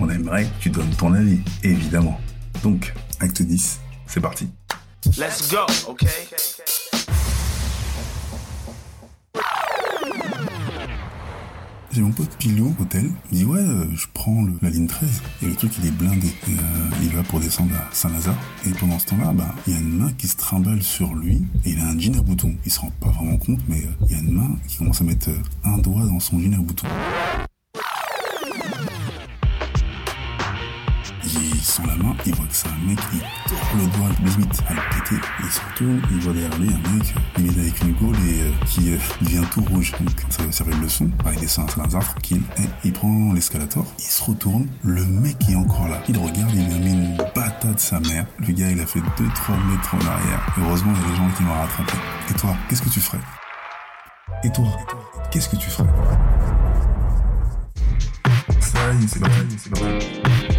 on aimerait que tu donnes ton avis, évidemment. Donc, acte 10, c'est parti. Let's go, okay? J'ai mon pote Pilou hôtel. Il dit ouais, euh, je prends le- la ligne 13 et le truc il est blindé. Et, euh, il va pour descendre à Saint-Lazare. Et pendant ce temps-là, bah, il y a une main qui se trimballe sur lui et il a un jean à boutons. Il se rend pas vraiment compte, mais euh, il y a une main qui commence à mettre un doigt dans son jean à boutons. Il la main, il voit que c'est un mec, il tord le doigt limite à le péter. Il se retourne, il voit derrière lui un mec, euh, limite avec une gaule et euh, qui euh, devient tout rouge. Donc ça va servir de leçon. Il descend à Saint-Lazare tranquille. Et il prend l'escalator, il se retourne, le mec est encore là. Il regarde, il lui a mis une patate sa mère. Le gars il a fait 2-3 mètres en arrière. Heureusement il y a des gens qui l'ont rattrapé. Et toi, qu'est-ce que tu ferais? Et toi, qu'est-ce que tu ferais? Est, c'est c'est. Et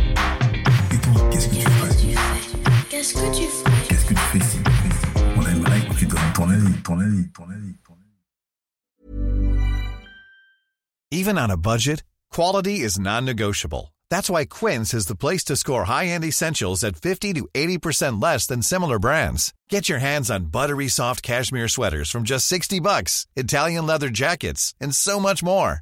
qu'est-ce que tu ferais Qu'est-ce que tu ferais Qu'est-ce que tu fais ici On aimerait que tu donnes ton avis, ton avis, ton avis, ton avis. Even on a budget, quality is non-negotiable. That's why Quince is the place to score high-end essentials at 50 to 80% less than similar brands. Get your hands on buttery soft cashmere sweaters from just 60 bucks, Italian leather jackets, and so much more.